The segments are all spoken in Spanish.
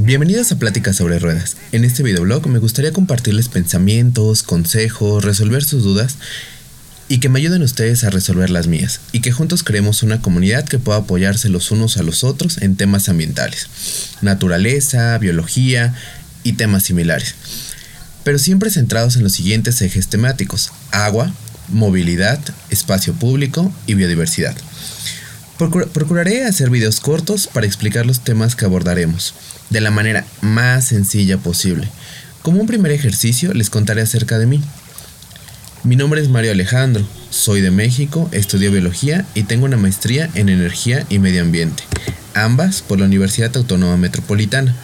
Bienvenidos a Pláticas sobre Ruedas. En este videoblog me gustaría compartirles pensamientos, consejos, resolver sus dudas y que me ayuden ustedes a resolver las mías y que juntos creemos una comunidad que pueda apoyarse los unos a los otros en temas ambientales, naturaleza, biología y temas similares, pero siempre centrados en los siguientes ejes temáticos, agua, movilidad, espacio público y biodiversidad procuraré hacer videos cortos para explicar los temas que abordaremos, de la manera más sencilla posible. Como un primer ejercicio les contaré acerca de mí. Mi nombre es Mario Alejandro, soy de México, estudio biología y tengo una maestría en energía y medio ambiente, ambas por la Universidad Autónoma Metropolitana.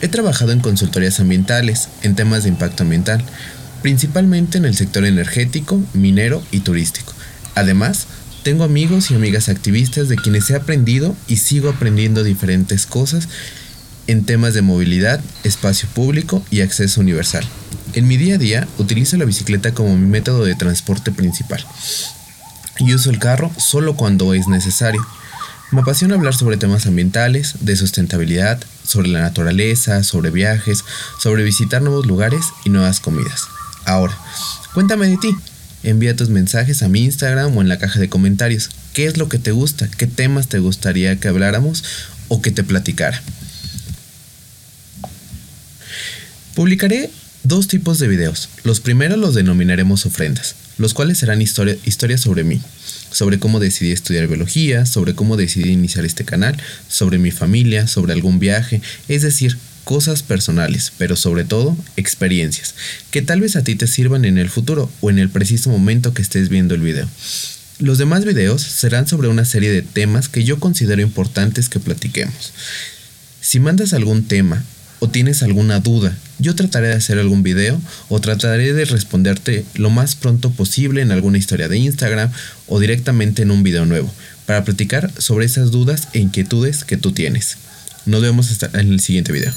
He trabajado en consultorías ambientales, en temas de impacto ambiental, principalmente en el sector energético, minero y turístico. Además, tengo amigos y amigas activistas de quienes he aprendido y sigo aprendiendo diferentes cosas en temas de movilidad, espacio público y acceso universal. En mi día a día utilizo la bicicleta como mi método de transporte principal y uso el carro solo cuando es necesario. Me apasiona hablar sobre temas ambientales, de sustentabilidad, sobre la naturaleza, sobre viajes, sobre visitar nuevos lugares y nuevas comidas. Ahora, cuéntame de ti. Envía tus mensajes a mi Instagram o en la caja de comentarios. ¿Qué es lo que te gusta? ¿Qué temas te gustaría que habláramos o que te platicara? Publicaré dos tipos de videos. Los primeros los denominaremos ofrendas, los cuales serán historias sobre mí, sobre cómo decidí estudiar biología, sobre cómo decidí iniciar este canal, sobre mi familia, sobre algún viaje, es decir, cosas personales, pero sobre todo experiencias, que tal vez a ti te sirvan en el futuro o en el preciso momento que estés viendo el video. Los demás videos serán sobre una serie de temas que yo considero importantes que platiquemos. Si mandas algún tema o tienes alguna duda, yo trataré de hacer algún video o trataré de responderte lo más pronto posible en alguna historia de Instagram o directamente en un video nuevo, para platicar sobre esas dudas e inquietudes que tú tienes. Nos vemos en el siguiente video.